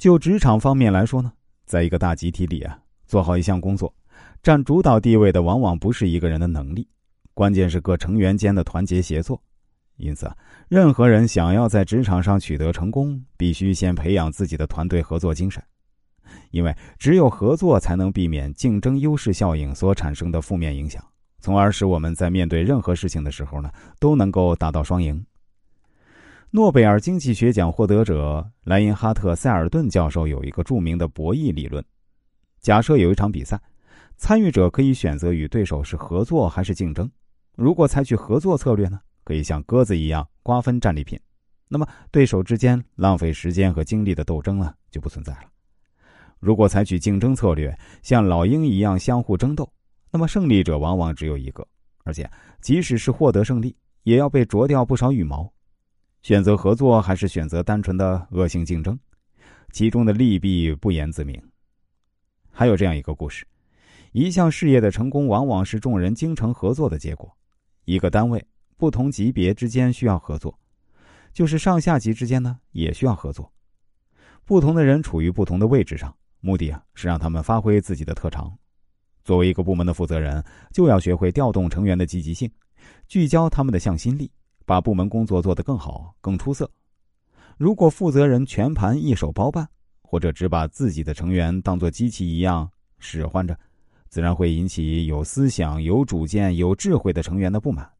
就职场方面来说呢，在一个大集体里啊，做好一项工作，占主导地位的往往不是一个人的能力，关键是各成员间的团结协作。因此啊，任何人想要在职场上取得成功，必须先培养自己的团队合作精神，因为只有合作才能避免竞争优势效应所产生的负面影响，从而使我们在面对任何事情的时候呢，都能够达到双赢。诺贝尔经济学奖获得者莱因哈特·塞尔顿教授有一个著名的博弈理论：假设有一场比赛，参与者可以选择与对手是合作还是竞争。如果采取合作策略呢，可以像鸽子一样瓜分战利品，那么对手之间浪费时间和精力的斗争呢就不存在了。如果采取竞争策略，像老鹰一样相互争斗，那么胜利者往往只有一个，而且即使是获得胜利，也要被啄掉不少羽毛。选择合作还是选择单纯的恶性竞争，其中的利弊不言自明。还有这样一个故事：一项事业的成功往往是众人精诚合作的结果。一个单位不同级别之间需要合作，就是上下级之间呢也需要合作。不同的人处于不同的位置上，目的啊是让他们发挥自己的特长。作为一个部门的负责人，就要学会调动成员的积极性，聚焦他们的向心力。把部门工作做得更好、更出色。如果负责人全盘一手包办，或者只把自己的成员当作机器一样使唤着，自然会引起有思想、有主见、有智慧的成员的不满，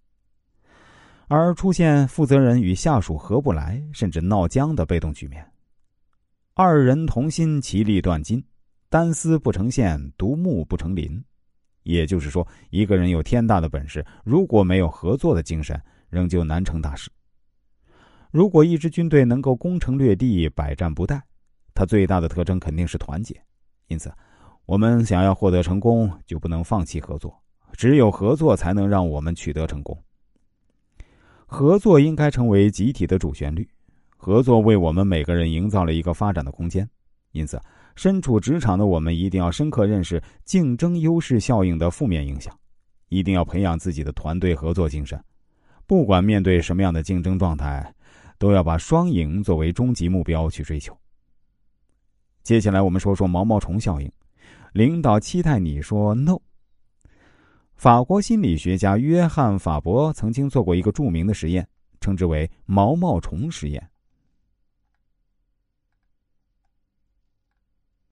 而出现负责人与下属合不来，甚至闹僵的被动局面。二人同心，其利断金；单丝不成线，独木不成林。也就是说，一个人有天大的本事，如果没有合作的精神，仍旧难成大事。如果一支军队能够攻城略地、百战不殆，它最大的特征肯定是团结。因此，我们想要获得成功，就不能放弃合作。只有合作，才能让我们取得成功。合作应该成为集体的主旋律。合作为我们每个人营造了一个发展的空间。因此，身处职场的我们一定要深刻认识竞争优势效应的负面影响，一定要培养自己的团队合作精神。不管面对什么样的竞争状态，都要把双赢作为终极目标去追求。接下来我们说说毛毛虫效应。领导期待你说 “no”。法国心理学家约翰·法伯曾经做过一个著名的实验，称之为“毛毛虫实验”。